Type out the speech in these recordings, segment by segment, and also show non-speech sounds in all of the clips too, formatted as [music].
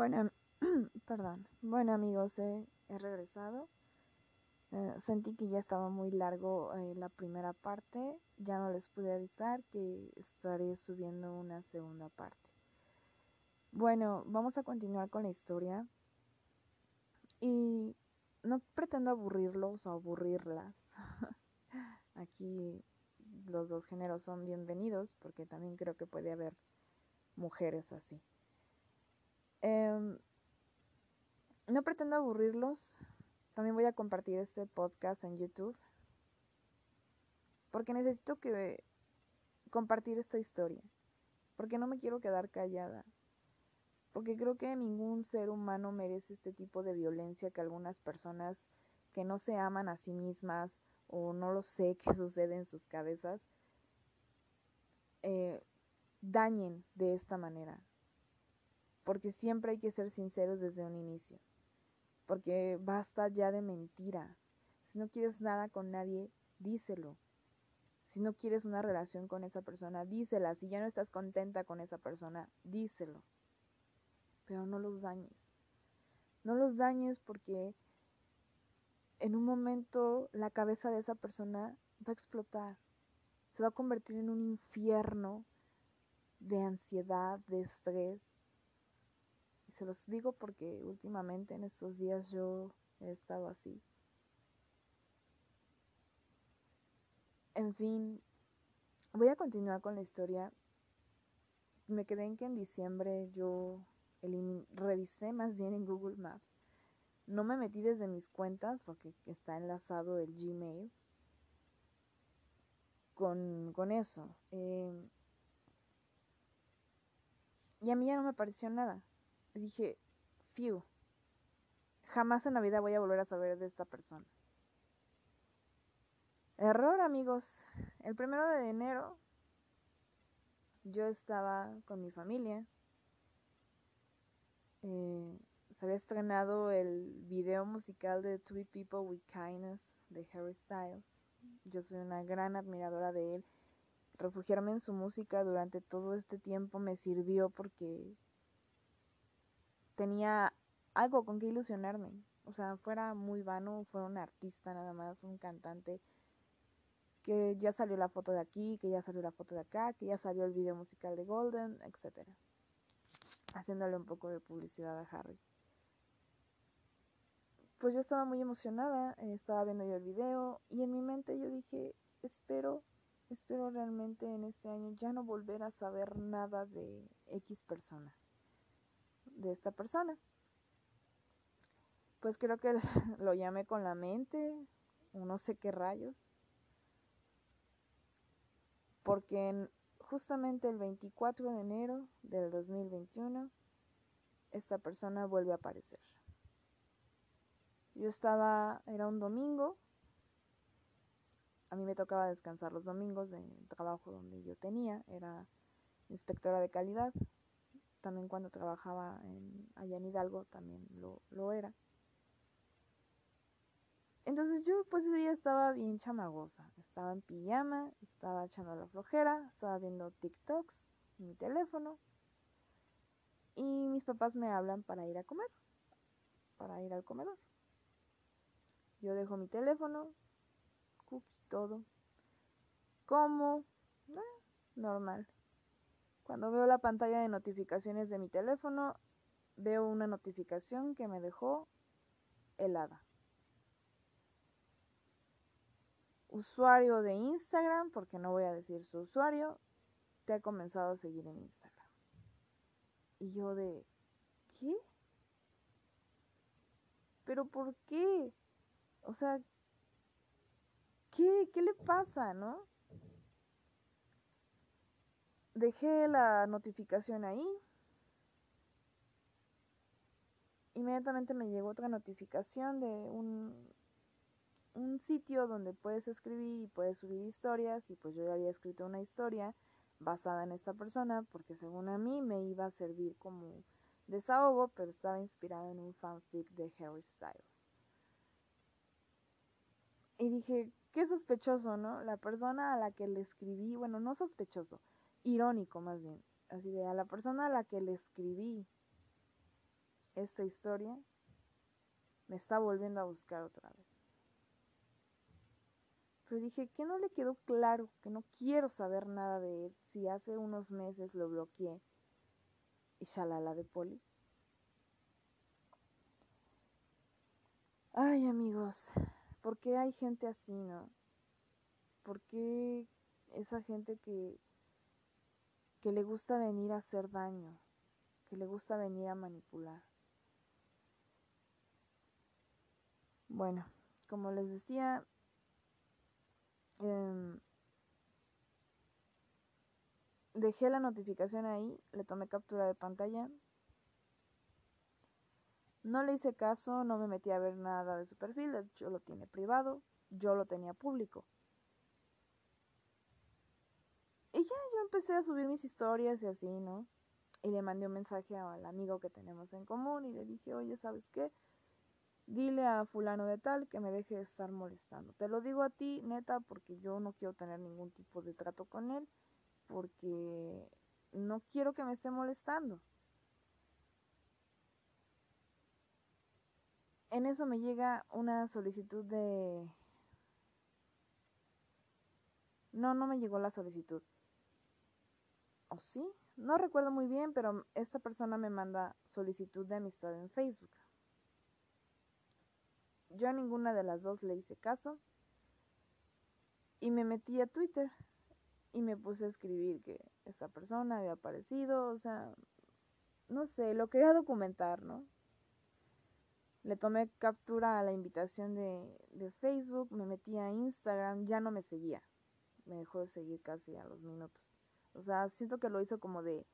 Bueno, [clears throat] perdón. Bueno amigos, he regresado. Eh, sentí que ya estaba muy largo eh, la primera parte. Ya no les pude avisar que estaré subiendo una segunda parte. Bueno, vamos a continuar con la historia. Y no pretendo aburrirlos o aburrirlas. [laughs] Aquí los dos géneros son bienvenidos porque también creo que puede haber mujeres así. Em, no pretendo aburrirlos. También voy a compartir este podcast en YouTube. Porque necesito que compartir esta historia. Porque no me quiero quedar callada. Porque creo que ningún ser humano merece este tipo de violencia que algunas personas que no se aman a sí mismas o no lo sé [laughs] qué sucede en sus cabezas eh, dañen de esta manera porque siempre hay que ser sinceros desde un inicio, porque basta ya de mentiras. Si no quieres nada con nadie, díselo. Si no quieres una relación con esa persona, dísela. Si ya no estás contenta con esa persona, díselo. Pero no los dañes. No los dañes porque en un momento la cabeza de esa persona va a explotar. Se va a convertir en un infierno de ansiedad, de estrés, se los digo porque últimamente en estos días yo he estado así. En fin, voy a continuar con la historia. Me quedé en que en diciembre yo revisé más bien en Google Maps. No me metí desde mis cuentas porque está enlazado el Gmail con, con eso. Eh, y a mí ya no me pareció nada dije, fiu, jamás en la vida voy a volver a saber de esta persona. Error, amigos. El primero de enero yo estaba con mi familia. Eh, se había estrenado el video musical de Three People with Kindness de Harry Styles. Yo soy una gran admiradora de él. Refugiarme en su música durante todo este tiempo me sirvió porque tenía algo con que ilusionarme. O sea, fuera muy vano, fuera un artista nada más, un cantante, que ya salió la foto de aquí, que ya salió la foto de acá, que ya salió el video musical de Golden, etc. Haciéndole un poco de publicidad a Harry. Pues yo estaba muy emocionada, eh, estaba viendo yo el video y en mi mente yo dije, espero, espero realmente en este año ya no volver a saber nada de X persona de esta persona. Pues creo que [laughs] lo llamé con la mente, no sé qué rayos. Porque justamente el 24 de enero del 2021, esta persona vuelve a aparecer. Yo estaba, era un domingo, a mí me tocaba descansar los domingos del trabajo donde yo tenía, era inspectora de calidad, también cuando trabajaba en, allá en Hidalgo también lo, lo era. Entonces yo pues ese día estaba bien chamagosa, estaba en pijama, estaba echando la flojera, estaba viendo TikToks en mi teléfono y mis papás me hablan para ir a comer, para ir al comedor. Yo dejo mi teléfono, cookie, todo, como, eh, normal. Cuando veo la pantalla de notificaciones de mi teléfono, veo una notificación que me dejó helada. Usuario de Instagram, porque no voy a decir su usuario, te ha comenzado a seguir en Instagram. Y yo de, ¿qué? ¿Pero por qué? O sea, ¿qué, qué le pasa, no? Dejé la notificación ahí. Inmediatamente me llegó otra notificación de un, un sitio donde puedes escribir y puedes subir historias y pues yo ya había escrito una historia basada en esta persona porque según a mí me iba a servir como desahogo, pero estaba inspirada en un fanfic de Harry Styles. Y dije, qué sospechoso, ¿no? La persona a la que le escribí, bueno, no sospechoso, irónico más bien. Así de a la persona a la que le escribí esta historia me está volviendo a buscar otra vez. Pero dije que no le quedó claro, que no quiero saber nada de él, si hace unos meses lo bloqueé y shalala de poli. Ay amigos, ¿por qué hay gente así, no? ¿Por qué esa gente que, que le gusta venir a hacer daño, que le gusta venir a manipular? Bueno, como les decía, eh, dejé la notificación ahí, le tomé captura de pantalla. No le hice caso, no me metí a ver nada de su perfil, de hecho lo tiene privado, yo lo tenía público. Y ya yo empecé a subir mis historias y así, ¿no? Y le mandé un mensaje al amigo que tenemos en común y le dije, oye, ¿sabes qué? dile a fulano de tal que me deje de estar molestando. Te lo digo a ti, neta, porque yo no quiero tener ningún tipo de trato con él, porque no quiero que me esté molestando. En eso me llega una solicitud de... No, no me llegó la solicitud. ¿O sí? No recuerdo muy bien, pero esta persona me manda solicitud de amistad en Facebook. Yo a ninguna de las dos le hice caso y me metí a Twitter y me puse a escribir que esta persona había aparecido, o sea, no sé, lo quería documentar, ¿no? Le tomé captura a la invitación de, de Facebook, me metí a Instagram, ya no me seguía, me dejó de seguir casi a los minutos. O sea, siento que lo hizo como de,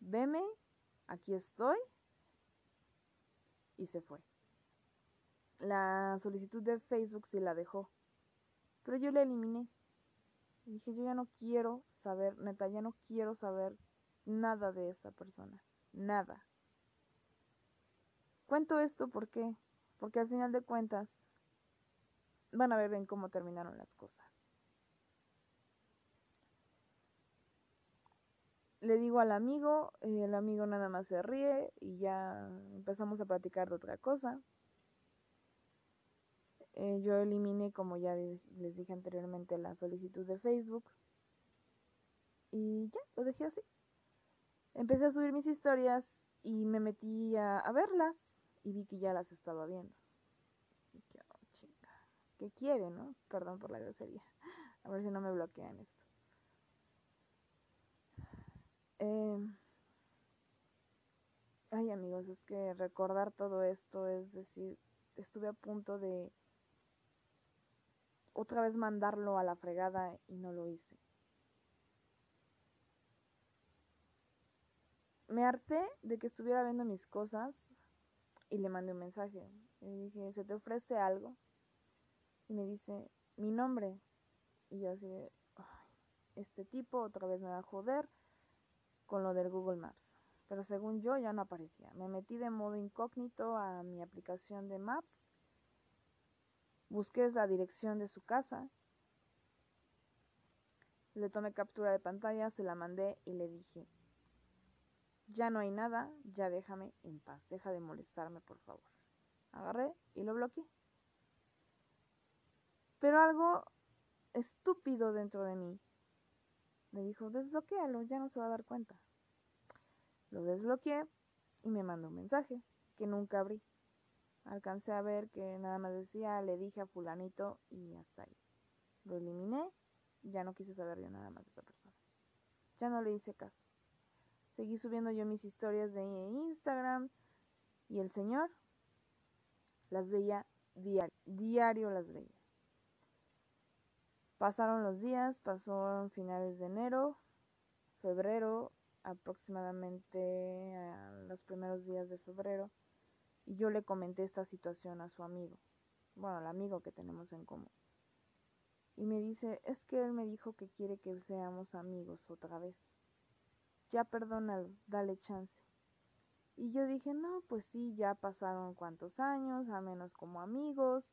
veme, aquí estoy, y se fue la solicitud de Facebook sí la dejó. Pero yo la eliminé. Dije, yo ya no quiero saber, neta, ya no quiero saber nada de esta persona. Nada. Cuento esto porque, porque al final de cuentas van a ver en cómo terminaron las cosas. Le digo al amigo, el amigo nada más se ríe y ya empezamos a platicar de otra cosa. Eh, yo eliminé, como ya les dije anteriormente, la solicitud de Facebook. Y ya, lo dejé así. Empecé a subir mis historias y me metí a, verlas y vi que ya las estaba viendo. Que, oh, ¿qué quiere, no? Perdón por la grosería. A ver si no me bloquean esto. Em, ay amigos, es que recordar todo esto es decir, estuve a punto de otra vez mandarlo a la fregada y no lo hice. Me harté de que estuviera viendo mis cosas y le mandé un mensaje. Le dije, ¿se te ofrece algo? Y me dice, mi nombre. Y yo así este tipo otra vez me va a joder con lo del Google Maps. Pero según yo ya no aparecía. Me metí de modo incógnito a mi aplicación de Maps Busqué la dirección de su casa. Le tomé captura de pantalla, se la mandé y le dije, ya no hay nada, ya déjame en paz, deja de molestarme por favor. Agarré y lo bloqueé. Pero algo estúpido dentro de mí me dijo, desbloquéalo, ya no se va a dar cuenta. Lo desbloqueé y me mandó un mensaje que nunca abrí alcancé a ver que nada más decía, le dije a fulanito y hasta ahí. Lo eliminé, ya no quise saber yo nada más de esa persona. Ya no le hice caso. Seguí subiendo yo mis historias de Instagram y el señor las veía diario, diario las veía. Pasaron los días, pasaron finales de enero, febrero, aproximadamente los primeros días de febrero y yo le comenté esta situación a su amigo, bueno, al amigo que tenemos en común. Y me dice, es que él me dijo que quiere que seamos amigos otra vez. Ya perdónalo, dale chance. Y yo dije, no, pues sí, ya pasaron cuantos años, a menos como amigos.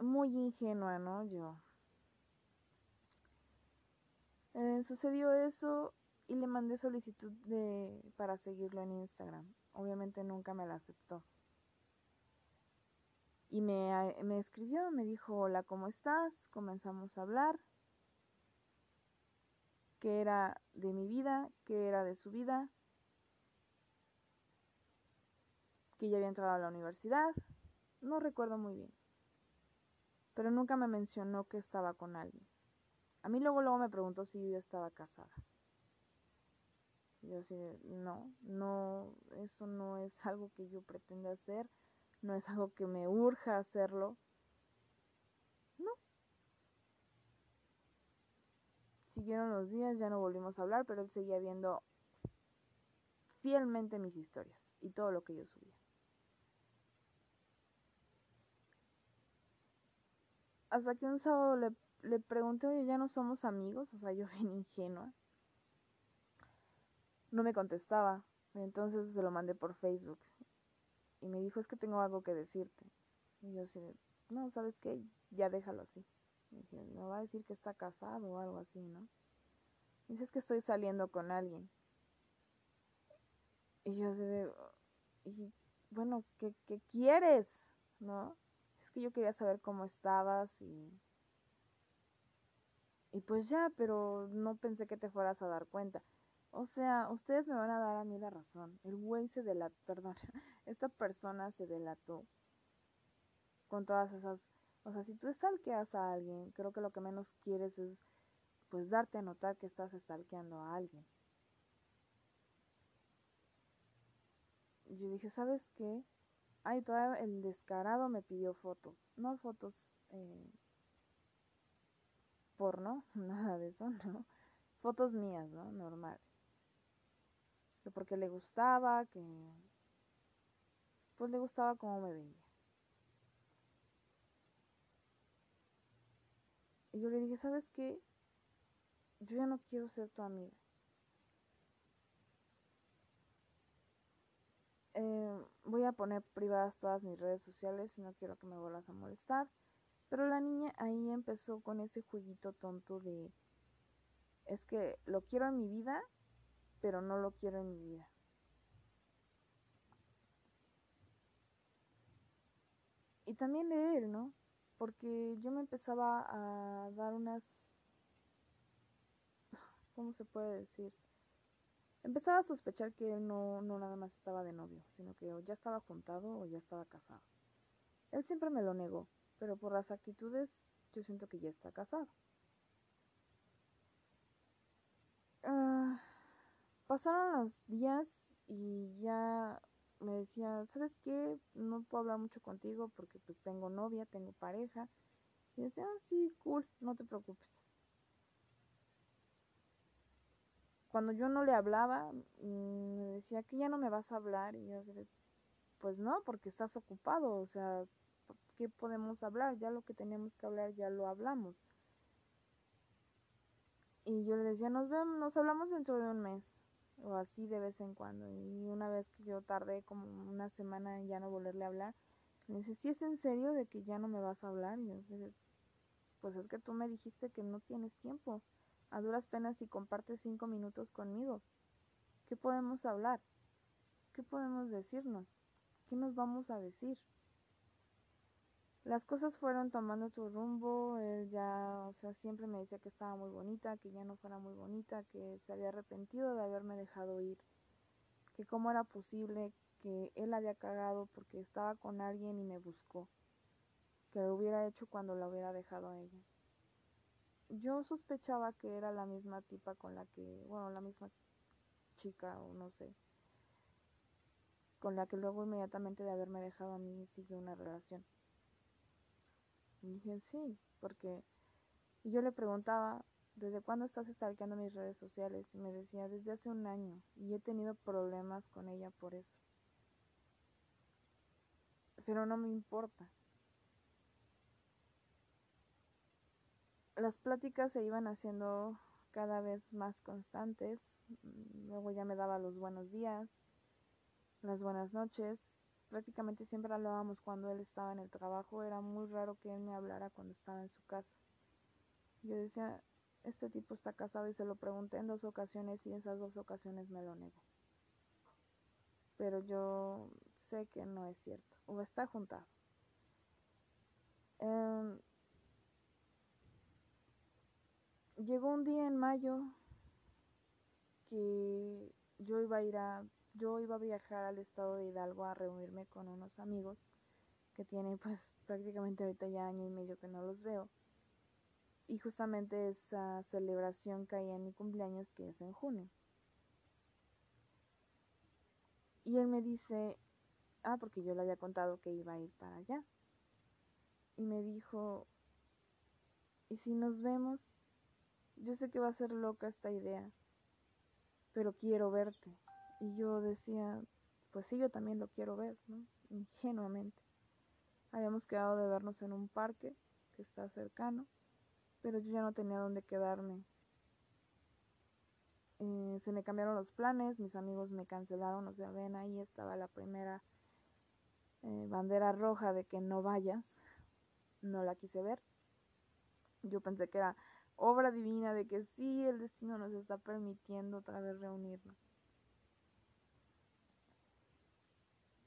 Eh, muy ingenua, ¿no? Yo. Eh, sucedió eso y le mandé solicitud de para seguirlo en Instagram. Obviamente nunca me la aceptó. Y me, me escribió, me dijo, hola, ¿cómo estás? Comenzamos a hablar. ¿Qué era de mi vida? ¿Qué era de su vida? Que ya había entrado a la universidad. No recuerdo muy bien. Pero nunca me mencionó que estaba con alguien. A mí luego, luego me preguntó si yo estaba casada. Yo así, no, no, eso no es [laughs] algo que yo pretenda hacer no es algo que me urja hacerlo. No. Siguieron los días, ya no volvimos a hablar, pero él seguía viendo fielmente mis historias y todo lo que yo subía. Hasta que un sábado le, le pregunté, oye, ya no somos amigos, o sea, yo [laughs] bien ingenua. No me contestaba, entonces se lo mandé por Facebook y me dijo, es que tengo algo que decirte. Y yo así, no, ¿sabes qué? Ya déjalo así. Y dije, me va a decir que está casado o algo así, ¿no? Dice, es que estoy saliendo con alguien. Y yo así de, y bueno, ¿qué, ¿qué quieres? ¿No? Que yo quería saber cómo estabas y... Y pues ya, pero no pensé que te fueras a dar cuenta. O sea, ustedes me van a dar a mí la razón. El güey se delató, [laughs] perdón, esta persona se delató con todas esas... O sea, si tú stalkeas a alguien, creo que lo que menos quieres es pues darte a notar que estás stalkeando a alguien. Yo dije, ¿sabes qué? Ay, todavía el descarado me pidió fotos. No fotos eh, porno, [laughs] nada de eso, ¿no? Fotos mías, ¿no? Normales que porque le gustaba, que pues le gustaba cómo me veía. Y yo le dije, ¿sabes qué? Yo ya no quiero ser tu amiga. Eh, voy a poner privadas todas mis redes sociales y no quiero que me vuelvas a molestar. Pero la niña ahí empezó con ese jueguito tonto de, es que lo quiero en mi vida, pero no lo quiero en mi vida. Y también de él, ¿no? Porque yo me empezaba a dar unas... ¿Cómo se puede decir? Empezaba a sospechar que él no, no nada más estaba de novio, sino que o ya estaba juntado o ya estaba casado. Él siempre me lo negó, pero por las actitudes yo siento que ya está casado. Ah pasaron los días y ya me decía, ¿sabes qué? No puedo hablar mucho contigo porque pues tengo novia, tengo pareja. Y decía, ah, sí, cool, no te preocupes. Cuando yo no le hablaba, mm, me decía que ya no me vas a hablar. Y yo decía, pues no, porque estás ocupado, o sea, ¿qué podemos hablar? Ya lo que teníamos que hablar ya lo hablamos. Y yo le decía, nos vemos, nos hablamos dentro de un mes o así de vez en cuando. Y una vez que yo tardé como una semana en ya no volverle a hablar, me dice, ¿sí es en serio de que ya no me vas a hablar? Y yo dije, pues es que tú me dijiste que no tienes tiempo. A duras penas si compartes cinco minutos conmigo. ¿Qué podemos hablar? ¿Qué podemos decirnos? ¿Qué nos vamos a decir? las cosas fueron tomando su rumbo, él ya, o sea, siempre me decía que estaba muy bonita, que ya no fuera muy bonita, que se había arrepentido de haberme dejado ir, que cómo era posible que él había cagado porque estaba con alguien y me buscó, que lo hubiera hecho cuando la hubiera dejado a ella. Yo sospechaba que era la misma tipa con la que, bueno, la misma chica o no sé, con la que luego inmediatamente de haberme dejado a mí siguió una relación. Y dije, sí, porque yo le preguntaba, ¿desde cuándo estás stalkeando mis redes sociales? Y me decía, desde hace un año. Y he tenido problemas con ella por eso. Pero no me importa. Las pláticas se iban haciendo cada vez más constantes. Luego ya me daba los buenos días, las buenas noches, prácticamente siempre hablábamos cuando él estaba en el trabajo, era muy raro que él me hablara cuando estaba en su casa. Yo decía, este tipo está casado y se lo pregunté en dos ocasiones y esas dos ocasiones me lo negó. Pero yo sé que no es cierto, o está juntado. Em, llegó un día en mayo que yo iba a ir a, yo iba a viajar al estado de Hidalgo a reunirme con unos amigos que tienen pues prácticamente ahorita ya año y medio que no los veo. Y justamente esa celebración caía en mi cumpleaños que es en junio. Y él me dice, ah, porque yo le había contado que iba a ir para allá. Y me dijo, ¿y si nos vemos? Yo sé que va a ser loca esta idea, pero quiero verte. Y yo decía, pues sí, yo también lo quiero ver, ¿no? Ingenuamente. Habíamos quedado de vernos en un parque que está cercano, pero yo ya no tenía dónde quedarme. Eh, se me cambiaron los planes, mis amigos me cancelaron, o sea, ven ahí estaba la primera eh, bandera roja de que no vayas. No la quise ver. Yo pensé que era obra divina de que sí, el destino nos está permitiendo otra vez reunirnos.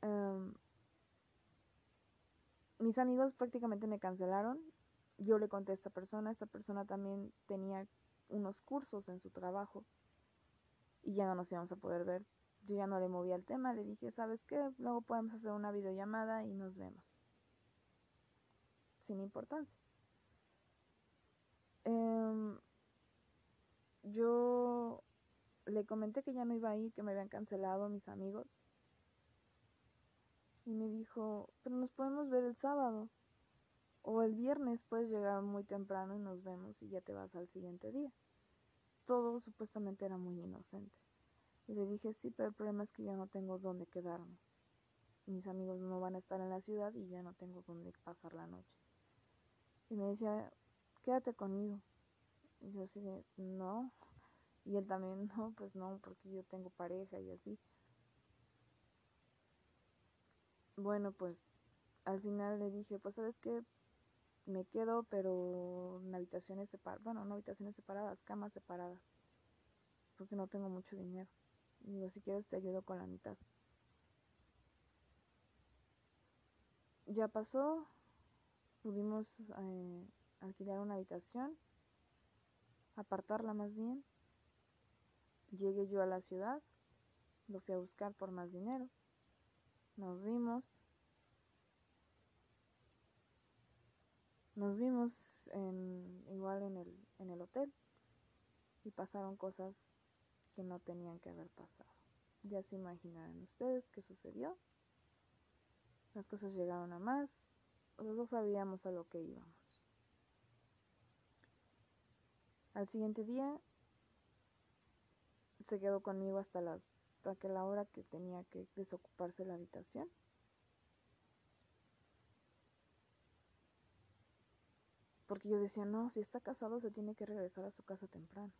Em, mis amigos prácticamente me cancelaron. Yo le conté a esta persona, esta persona también tenía unos cursos en su trabajo y ya no nos íbamos a poder ver. Yo ya no le movía el tema, le dije, ¿sabes qué? Luego podemos hacer una videollamada y nos vemos. Sin importancia. Em, yo le comenté que ya no iba a ir, que me habían cancelado mis amigos. Y me dijo, pero nos podemos ver el sábado. O el viernes puedes llegar muy temprano y nos vemos y ya te vas al siguiente día. Todo supuestamente era muy inocente. Y le dije, sí, pero el problema es que ya no tengo dónde quedarme. Mis amigos no van a estar en la ciudad y ya no tengo dónde pasar la noche. Y me decía, quédate conmigo. Y yo así no. Y él también, [laughs] no, pues no, porque yo tengo pareja y así. Bueno, pues al final le dije, pues sabes qué, me quedo, pero en habitaciones separadas, bueno, no habitaciones separadas, camas separadas, porque no tengo mucho dinero. Y digo, si quieres te ayudo con la mitad. Ya pasó, pudimos eh, alquilar una habitación, apartarla más bien. Llegué yo a la ciudad, lo fui a buscar por más dinero. Nos vimos. Nos vimos en, igual en el, en el hotel y pasaron cosas que no tenían que haber pasado. Ya se imaginarán ustedes qué sucedió. Las cosas llegaron a más. Los sabíamos a lo que íbamos. Al siguiente día se quedó conmigo hasta las hasta la hora que tenía que desocuparse la habitación. Porque yo decía, no, si está casado se tiene que regresar a su casa temprano.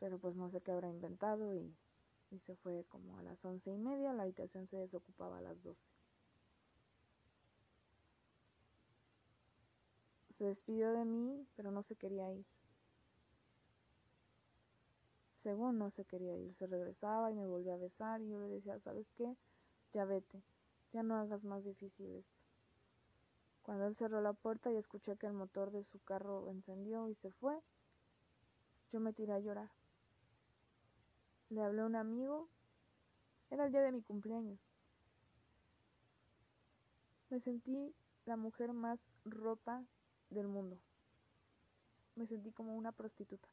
Pero pues no sé qué habrá inventado y, y se fue como a las once y media, la habitación se desocupaba a las doce. Se despidió de mí, pero no se quería ir. Según no se quería ir, se regresaba y me volvía a besar y yo le decía, ¿sabes qué? Ya vete, ya no hagas más difícil esto. Cuando él cerró la puerta y escuché que el motor de su carro encendió y se fue, yo me tiré a llorar. Le hablé a un amigo, era el día de mi cumpleaños. Me sentí la mujer más rota del mundo. Me sentí como una prostituta.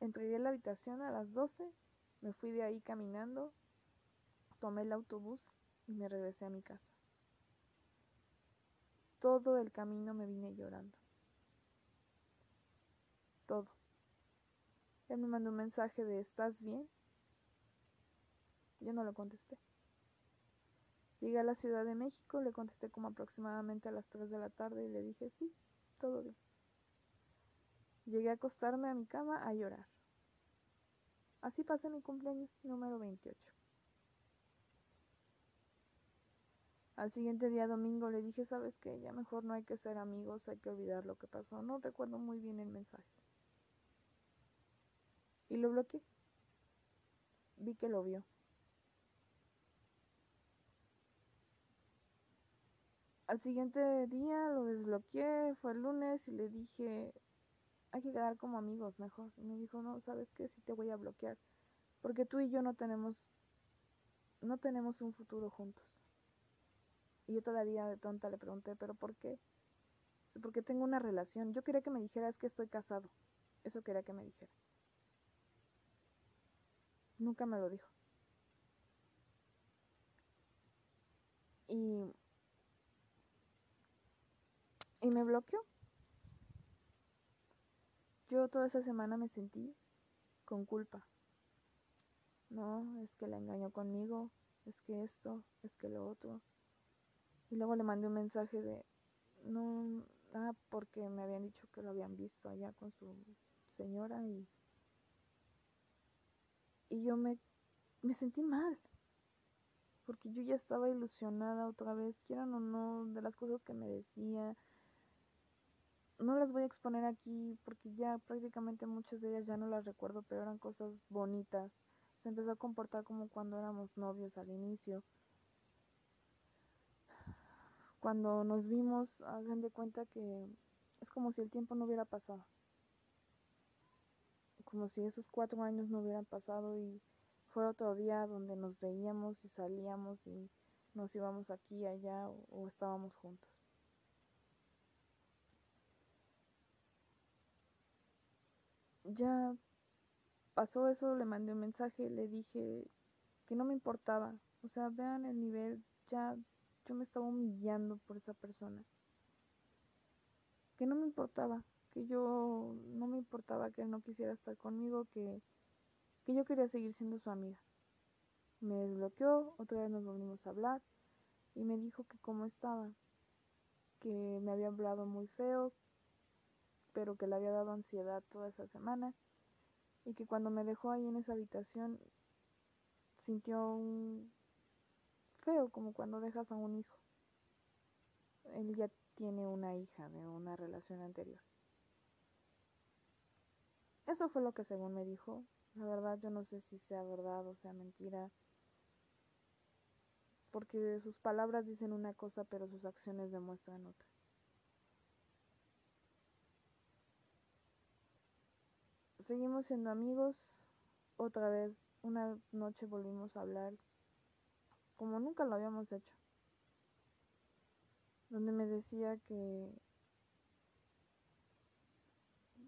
Entregué la habitación a las 12, me fui de ahí caminando, tomé el autobús y me regresé a mi casa. Todo el camino me vine llorando. Todo. Él me mandó un mensaje de ¿estás bien? Yo no lo contesté. Llegué a la Ciudad de México, le contesté como aproximadamente a las 3 de la tarde y le dije, sí, todo bien. Llegué a acostarme a mi cama a llorar. Así pasé mi cumpleaños número 28. Al siguiente día domingo le dije, sabes qué, ya mejor no hay que ser amigos, hay que olvidar lo que pasó. No recuerdo muy bien el mensaje. Y lo bloqueé. Vi que lo vio. Al siguiente día lo desbloqueé, fue el lunes y le dije, hay que quedar como amigos mejor. Y me dijo, no, ¿sabes qué? Sí te voy a bloquear. Porque tú y yo no tenemos, no tenemos un futuro juntos. Y yo todavía de tonta le pregunté, ¿pero por qué? Porque tengo una relación. Yo quería que me dijeras que estoy casado. Eso quería que me dijera. Nunca me lo dijo. Y, y me bloqueó. Yo toda esa semana me sentí con culpa. No, es que la engañó conmigo, es que esto, es que lo otro. Y luego le mandé un mensaje de, no, ah, porque me habían dicho que lo habían visto allá con su señora y, y yo me, me sentí mal. Porque yo ya estaba ilusionada otra vez, quieran o no, de las cosas que me decía. No las voy a exponer aquí porque ya prácticamente muchas de ellas ya no las recuerdo, pero eran cosas bonitas. Se empezó a comportar como cuando éramos novios al inicio cuando nos vimos, hagan de cuenta que es como si el tiempo no hubiera pasado. Como si esos cuatro años no hubieran pasado y fue otro día donde nos veíamos y salíamos y nos íbamos aquí y allá o, o estábamos juntos. Ya pasó eso, le mandé un mensaje, le dije que no me importaba. O sea, vean el nivel, ya yo me estaba humillando por esa persona. Que no me importaba, que yo no me importaba que él no quisiera estar conmigo, que, que yo quería seguir siendo su amiga. Me desbloqueó, otra vez nos volvimos a hablar y me dijo que cómo estaba, que me había hablado muy feo, pero que le había dado ansiedad toda esa semana y que cuando me dejó ahí en esa habitación sintió un feo como cuando dejas a un hijo. Él ya tiene una hija de una relación anterior. Eso fue lo que según me dijo. La verdad yo no sé si sea verdad o sea mentira. Porque sus palabras dicen una cosa pero sus acciones demuestran otra. Seguimos siendo amigos. Otra vez, una noche volvimos a hablar como nunca lo habíamos hecho. Donde me decía que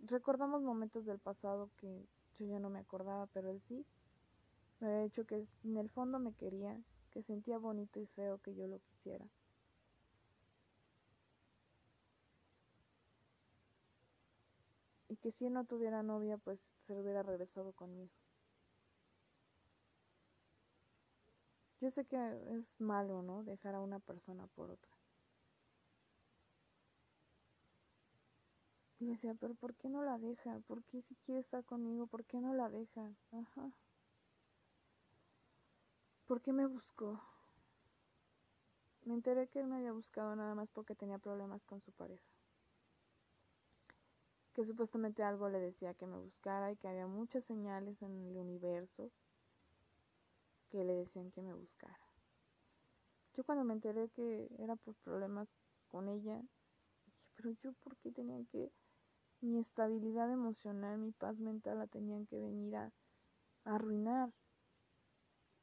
recordamos momentos del pasado que yo ya no me acordaba, pero él sí. Me había dicho que en el fondo me quería, que sentía bonito y feo que yo lo quisiera. Que si él no tuviera novia, pues se hubiera regresado conmigo. Yo sé que es malo, ¿no? Dejar a una persona por otra. Y decía, pero ¿por qué no la deja? ¿Por qué si quiere estar conmigo? ¿Por qué no la deja? Ajá. ¿Por qué me buscó? Me enteré que él me había buscado nada más porque tenía problemas con su pareja. Que supuestamente algo le decía que me buscara y que había muchas señales en el universo que le decían que me buscara. Yo cuando me enteré que era por problemas con ella, dije, pero yo por qué tenía que, mi estabilidad emocional, mi paz mental la tenían que venir a, arruinar.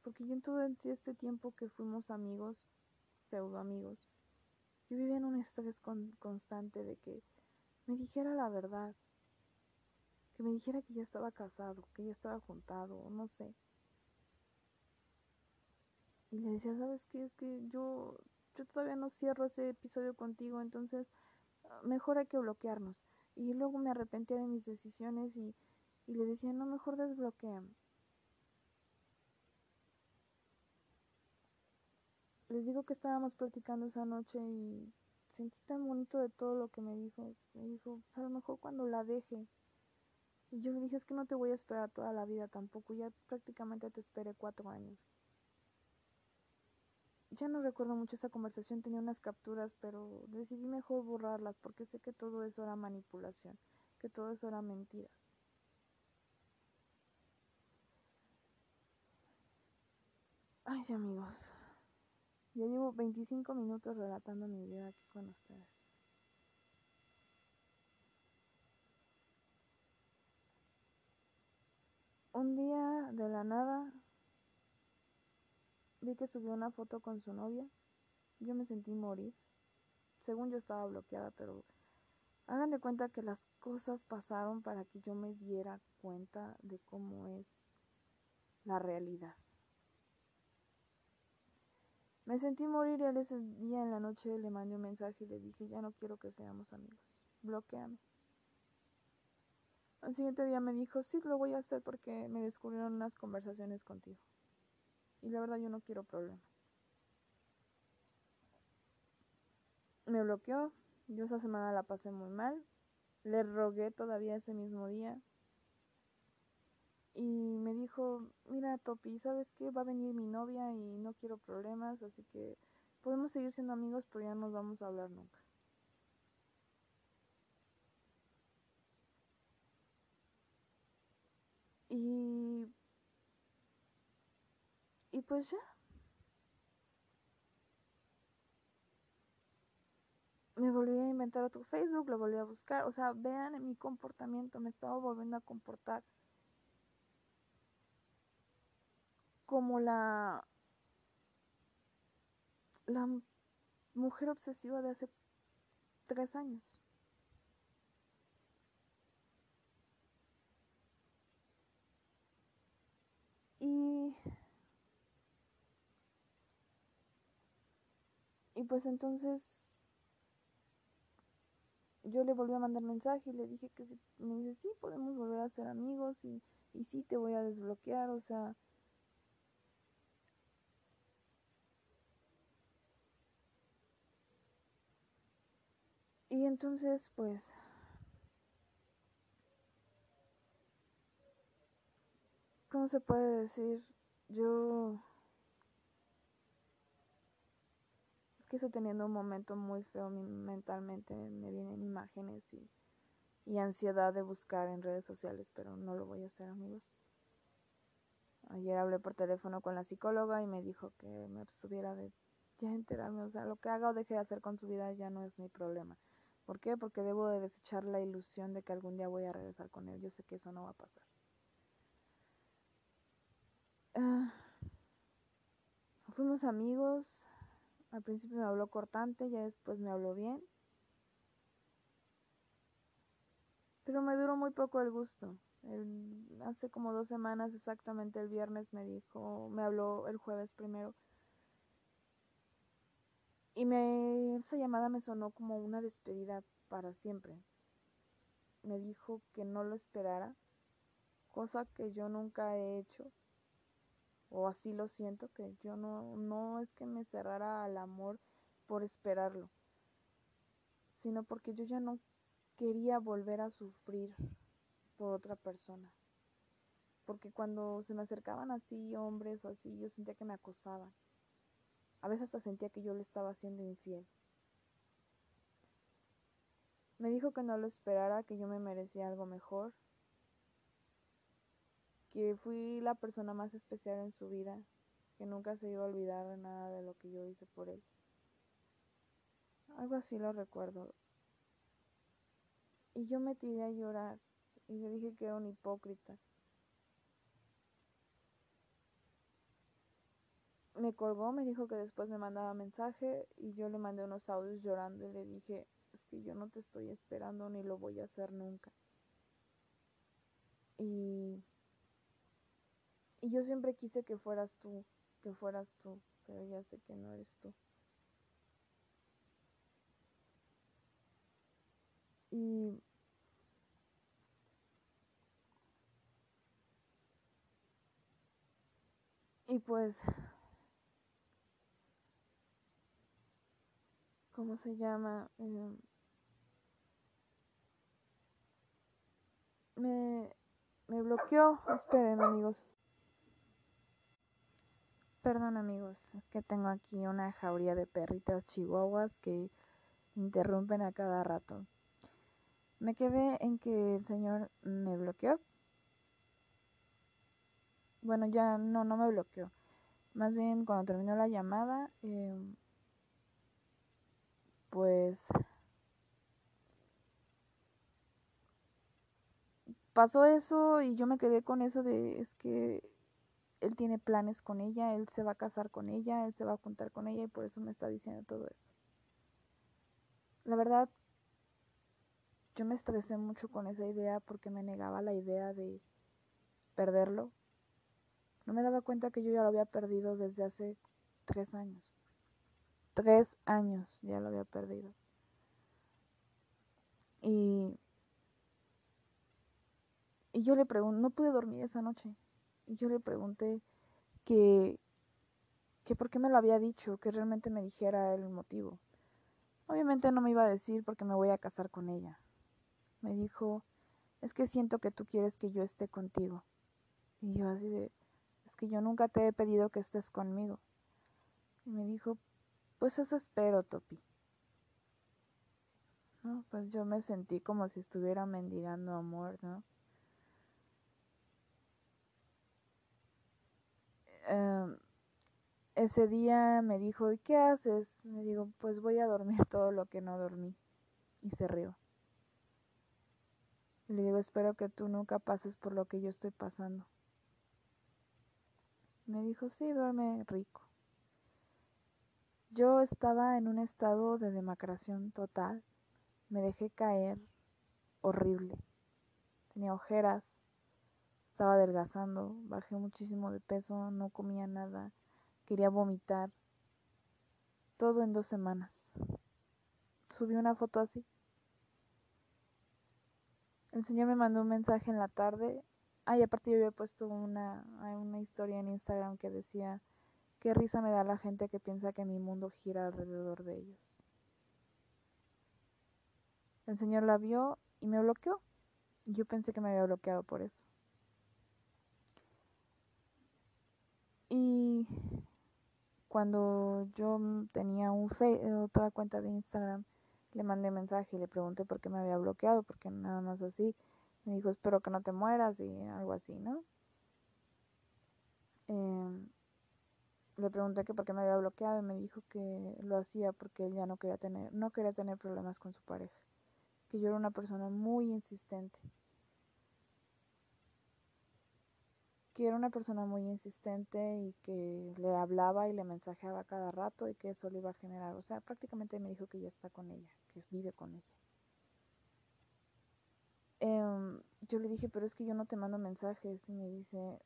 Porque yo en todo este tiempo que fuimos amigos, pseudo amigos, yo vivía en un estrés constante de que me dijera la verdad, que me dijera que ya estaba casado, que ya estaba juntado, no sé. Y le decía, ¿sabes qué? Es que yo, yo todavía no cierro ese episodio contigo, entonces ah, mejor hay que bloquearnos. Y luego me arrepentía de mis decisiones y, y le decía, no, mejor desbloqueame. Les digo que estábamos platicando esa noche y sentí tan bonito de todo lo que me dijo. Dijo, a lo mejor cuando la deje. Yo le dije, es que no te voy a esperar toda la vida tampoco, ya prácticamente te esperé cuatro años. ya no recuerdo mucho esa conversación, tenía unas capturas, pero decidí mejor borrarlas porque sé que todo eso era manipulación, que todo eso era mentiras. Ay, amigos, ya llevo 25 minutos relatando mi vida aquí con ustedes. Un día de la nada vi que subió una foto con su novia. Yo me sentí morir. Según yo estaba bloqueada, pero hagan de cuenta que las cosas pasaron para que yo me diera cuenta de cómo es la realidad. Me sentí morir y al ese día en la noche le mandé un mensaje y le dije, ya no quiero que seamos amigos, bloqueame. Al siguiente día me dijo, sí, lo voy a hacer porque me descubrieron unas conversaciones contigo. Y la verdad yo no quiero problemas. Me bloqueó, yo esa semana la pasé muy mal. Le rogué todavía ese mismo día. Y me dijo, mira Topi, ¿sabes qué? Va a venir mi novia y no quiero problemas, así que podemos seguir siendo amigos, pero ya no nos vamos a hablar nunca. Y y pues ya. Me volví a inventar otro Facebook, lo volví a buscar. O sea, vean mi comportamiento, me estaba volviendo a comportar como la la mujer obsesiva de hace tres años. Y Y pues entonces yo le volví a mandar mensaje y le dije que sí, me dice, sí, podemos volver a ser amigos y, y sí, te voy a desbloquear, o sea... Y entonces, pues... ¿Cómo se puede decir? Yo que estoy teniendo un momento muy feo mentalmente, me vienen imágenes y, ansiedad de buscar en redes sociales, pero no lo voy a hacer amigos. Ayer hablé por teléfono con la psicóloga y me dijo que me estuviera de ya enterarme, o sea, lo que haga o deje de hacer con su vida ya no es mi problema. ¿Por qué? Porque debo de desechar la ilusión de que algún día voy a regresar con él. Yo sé que eso no va a pasar. Ah, fuimos amigos, al principio me habló cortante, ya después me habló bien. Pero me duró muy poco el gusto. hace como dos semanas, exactamente el viernes, me dijo, me habló el jueves primero. Y me, esa llamada me sonó como una despedida para siempre. Me dijo que no lo esperara, cosa que yo nunca he hecho o así lo siento, que yo no, no es que me cerrara al amor por esperarlo, sino porque yo ya no quería volver a sufrir por otra persona. Porque cuando se me acercaban así hombres o así, yo sentía que me acosaban. A veces hasta sentía que yo le estaba haciendo infiel. Me dijo que no lo esperara, que yo me merecía algo mejor, que fui la persona más especial en su vida, que nunca se iba a olvidar de nada de lo que yo hice por él. Algo así lo recuerdo. Y yo me tiré a llorar y le dije que era un hipócrita. Me colgó, me dijo que después me mandaba mensaje y yo le mandé unos audios llorando y le dije, es que yo no te estoy esperando ni lo voy a hacer nunca. Y y yo siempre quise que fueras tú, que fueras tú, pero ya sé que no eres tú. Y y pues ¿cómo se llama? Eh, me, me bloqueó. Esperen amigos, perdón amigos, es que tengo aquí una jauría de perritas chihuahuas que interrumpen a cada rato. Me quedé en que el señor me bloqueó. Bueno, ya no, no me bloqueó. Más bien cuando terminó la llamada, eh, pues pasó eso y yo me quedé con eso de es que él tiene planes con ella, él se va a casar con ella, él se va a juntar con ella y por eso me está diciendo todo eso. La verdad, yo me estresé mucho con esa idea porque me negaba la idea de perderlo. No me daba cuenta que yo ya lo había perdido desde hace tres años. Tres años ya lo había perdido. Y, y yo le pregunté, no pude dormir esa noche. Y yo le pregunté que, que por qué me lo había dicho, que realmente me dijera el motivo. Obviamente no me iba a decir porque me voy a casar con ella. Me dijo, es que siento que tú quieres que yo esté contigo. Y yo así de, es que yo nunca te he pedido que estés conmigo. Y me dijo, pues eso espero, Topi. No, pues yo me sentí como si estuviera mendigando amor, ¿no? Em, ese día me dijo, ¿y qué haces? Me digo, pues voy a dormir todo lo que no dormí. Y se rió. le digo, espero que tú nunca pases por lo que yo estoy pasando. Me dijo, sí, duerme rico. Yo estaba en un estado de demacración total. Me dejé caer horrible. Tenía ojeras, estaba adelgazando, bajé muchísimo de peso, no comía nada, quería vomitar. Todo en dos semanas. Subí una foto así. El señor me mandó un mensaje en la tarde. Ay, aparte yo había puesto una, una historia en Instagram que decía, qué risa me da la gente que piensa que mi mundo gira alrededor de ellos. El señor la vio y me bloqueó. Yo pensé que me había bloqueado por eso. Y cuando yo tenía un fe otra cuenta de Instagram, le mandé mensaje y le pregunté por qué me había bloqueado, porque nada más así. Me dijo, espero que no te mueras y algo así, ¿no? Eh, le pregunté que por qué me había bloqueado y me dijo que lo hacía porque él ya no quería tener, no quería tener problemas con su pareja. Que yo era una persona muy insistente. Que era una persona muy insistente y que le hablaba y le mensajeaba cada rato y que eso le iba a generar, o sea, prácticamente me dijo que ya está con ella, que vive con ella. Em, yo le dije, pero es que yo no te mando mensajes y me dice,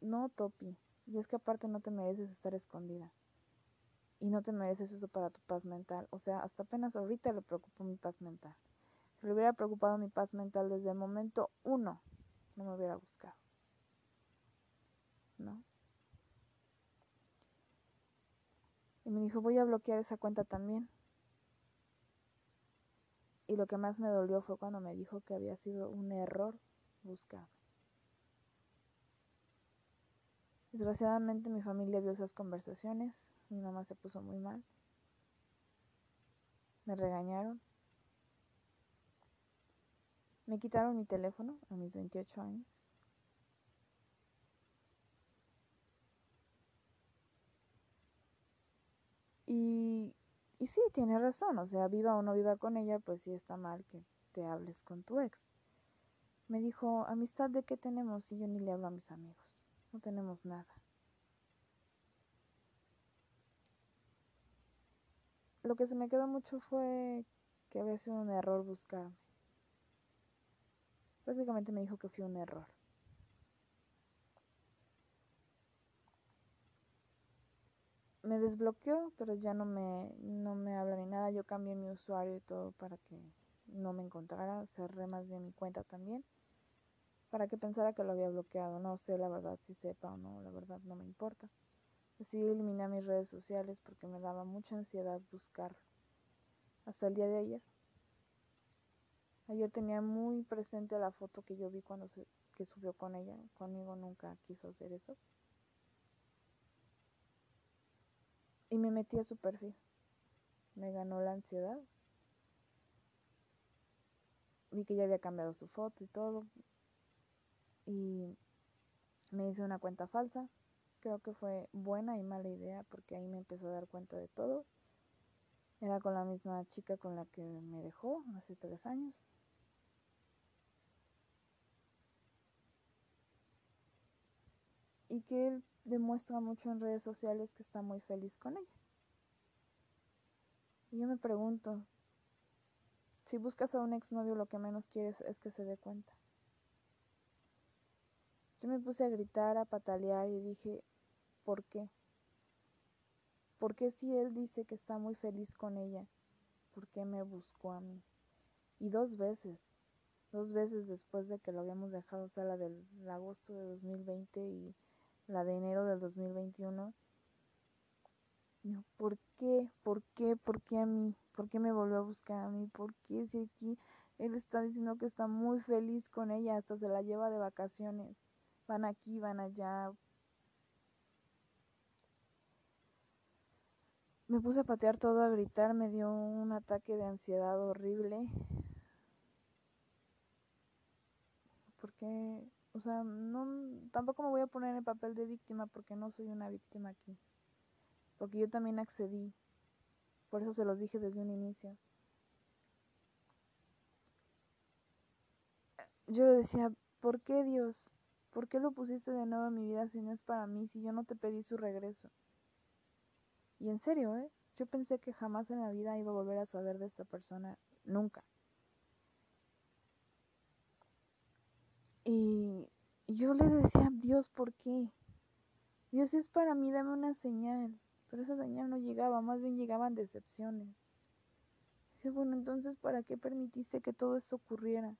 no, Topi, y es que aparte no te mereces estar escondida y no te mereces eso para tu paz mental, o sea, hasta apenas ahorita le preocupó mi paz mental. Si le hubiera preocupado mi paz mental desde el momento uno, no me hubiera buscado. Y me dijo, voy a bloquear esa cuenta también. Y lo que más me dolió fue cuando me dijo que había sido un error buscar. Desgraciadamente mi familia vio esas conversaciones, mi mamá se puso muy mal, me regañaron, me quitaron mi teléfono a mis 28 años Y, y sí, tiene razón, o sea, viva o no viva con ella, pues sí está mal que te hables con tu ex. Me dijo, amistad de qué tenemos y yo ni le hablo a mis amigos, no tenemos nada. Lo que se me quedó mucho fue que había sido un error buscarme. Prácticamente me dijo que fue un error. Me desbloqueó, pero ya no me, no me habla ni nada. Yo cambié mi usuario y todo para que no me encontrara. Cerré más de mi cuenta también. Para que pensara que lo había bloqueado. No sé la verdad si sepa o no, la verdad no me importa. Decidí eliminar mis redes sociales porque me daba mucha ansiedad buscar. Hasta el día de ayer. Ayer tenía muy presente la foto que yo vi cuando se, que subió con ella. Conmigo nunca quiso hacer eso. Y me metí a su perfil. Me ganó la ansiedad. Vi que ya había cambiado su foto y todo. Y me hice una cuenta falsa. Creo que fue buena y mala idea porque ahí me empezó a dar cuenta de todo. Era con la misma chica con la que me dejó hace tres años. Y que él demuestra mucho en redes sociales que está muy feliz con ella. Y yo me pregunto, si buscas a un exnovio lo que menos quieres es que se dé cuenta. Yo me puse a gritar, a patalear y dije, ¿por qué? ¿Por qué si él dice que está muy feliz con ella? ¿Por qué me buscó a mí? Y dos veces, dos veces después de que lo habíamos dejado, o sea, la del agosto de 2020 y la de enero del 2021. ¿Por qué? ¿Por qué? ¿Por qué a mí? ¿Por qué me volvió a buscar a mí? ¿Por qué si aquí él está diciendo que está muy feliz con ella, hasta se la lleva de vacaciones? Van aquí, van allá, Me puse a patear todo, a gritar, me dio un ataque de ansiedad horrible. Porque, o sea, no, tampoco me voy a poner en el papel de víctima porque no soy una víctima aquí. Porque yo también accedí. Por eso se los dije desde un inicio. Yo le decía, ¿por qué Dios? ¿Por qué lo pusiste de nuevo en mi vida si no es para mí, si yo no te pedí su regreso? Y en serio, ¿eh? Yo pensé que jamás en la vida iba a volver a saber de esta persona, nunca. Y yo le decía, Dios, ¿por qué? Dios es para mí, dame una señal. Pero esa señal no llegaba, más bien llegaban decepciones. Dice, bueno, entonces, ¿para qué permitiste que todo esto ocurriera?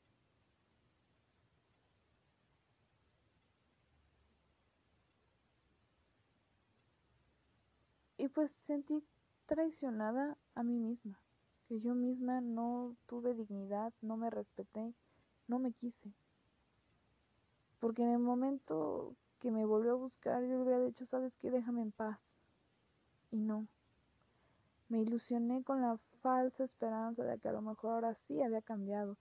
Y pues sentí traicionada a mí misma, que yo misma no tuve dignidad, no me respeté, no me quise. Porque en el momento que me volvió a buscar, yo le hubiera dicho, ¿sabes qué? Déjame en paz. Y no. Me ilusioné con la falsa esperanza de que a lo mejor ahora sí había cambiado,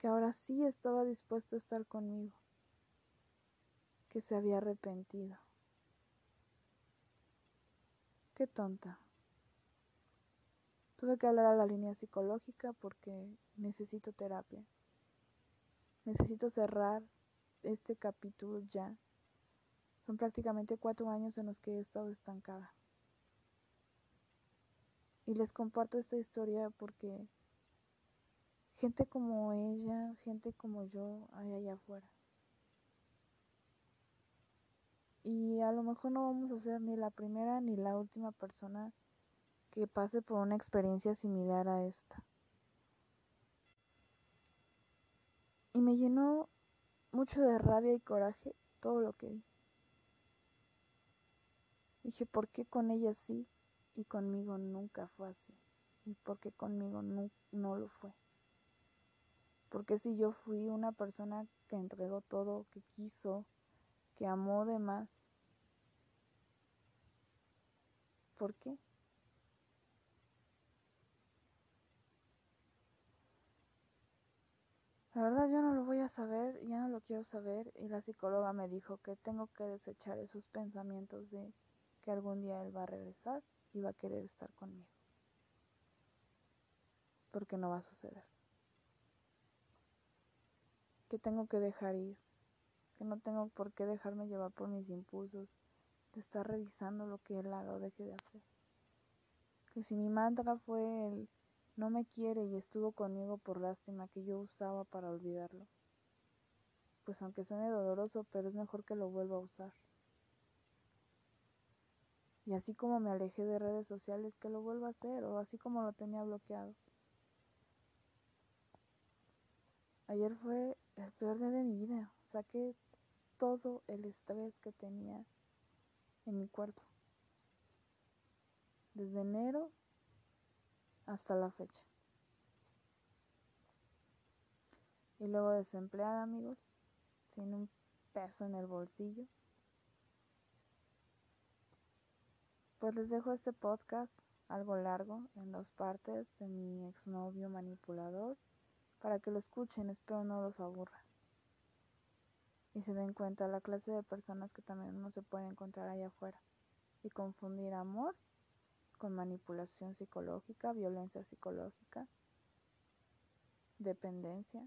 que ahora sí estaba dispuesto a estar conmigo, que se había arrepentido. Qué tonta. Tuve que hablar a la línea psicológica porque necesito terapia. Necesito cerrar este capítulo ya. Son prácticamente cuatro años en los que he estado estancada. Y les comparto esta historia porque gente como ella, gente como yo hay allá afuera. Y a lo mejor no vamos a ser ni la primera ni la última persona que pase por una experiencia similar a esta. Y me llenó mucho de rabia y coraje todo lo que vi. Dije, ¿por qué con ella sí y conmigo nunca fue así? ¿Y por qué conmigo no, no lo fue? Porque si yo fui una persona que entregó todo, que quiso, que amó de más. ¿Por qué? La verdad yo no lo voy a saber, ya no lo quiero saber y la psicóloga me dijo que tengo que desechar esos pensamientos de que algún día él va a regresar y va a querer estar conmigo. Porque no va a suceder. Que tengo que dejar ir que no tengo por qué dejarme llevar por mis impulsos de estar revisando lo que él haga o deje de hacer. Que si mi mantra fue el no me quiere y estuvo conmigo por lástima que yo usaba para olvidarlo, pues aunque suene doloroso, pero es mejor que lo vuelva a usar. Y así como me alejé de redes sociales, que lo vuelva a hacer, o así como lo tenía bloqueado. Ayer fue el peor día de mi vida. Saqué todo el estrés que tenía en mi cuerpo. Desde enero hasta la fecha. Y luego desempleada, amigos, sin un peso en el bolsillo. Pues les dejo este podcast algo largo en dos partes de mi exnovio manipulador para que lo escuchen, espero no los aburra. Y se den cuenta la clase de personas que también uno se puede encontrar allá afuera y confundir amor con manipulación psicológica, violencia psicológica, dependencia,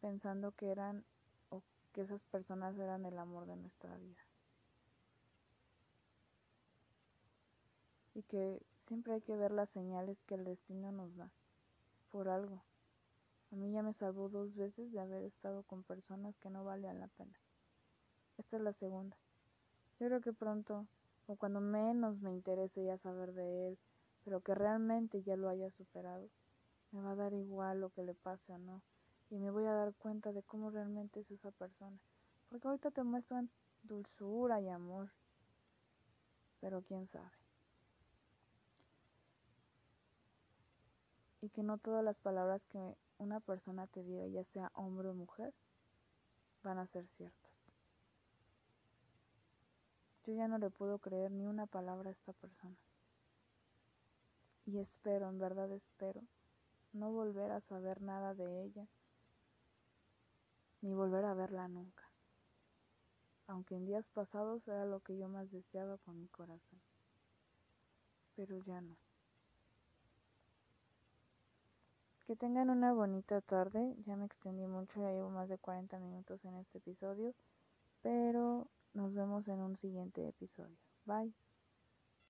pensando que eran o que esas personas eran el amor de nuestra vida. Y que siempre hay que ver las señales que el destino nos da, por algo. A mí ya me salvó dos veces de haber estado con personas que no valían la pena. Esta es la segunda. Yo creo que pronto o cuando menos me interese ya saber de él, pero que realmente ya lo haya superado. Me va a dar igual lo que le pase o no, y me voy a dar cuenta de cómo realmente es esa persona. Porque ahorita te muestran dulzura y amor, pero quién sabe. Y que no todas las palabras que una persona te diga, ya sea hombre o mujer, van a ser ciertas. Yo ya no le puedo creer ni una palabra a esta persona. Y espero, en verdad espero, no volver a saber nada de ella, ni volver a verla nunca. Aunque en días pasados era lo que yo más deseaba con mi corazón. Pero ya no. Que tengan una bonita tarde. Ya me extendí mucho, ya llevo más de 40 minutos en este episodio. Pero nos vemos en un siguiente episodio. Bye.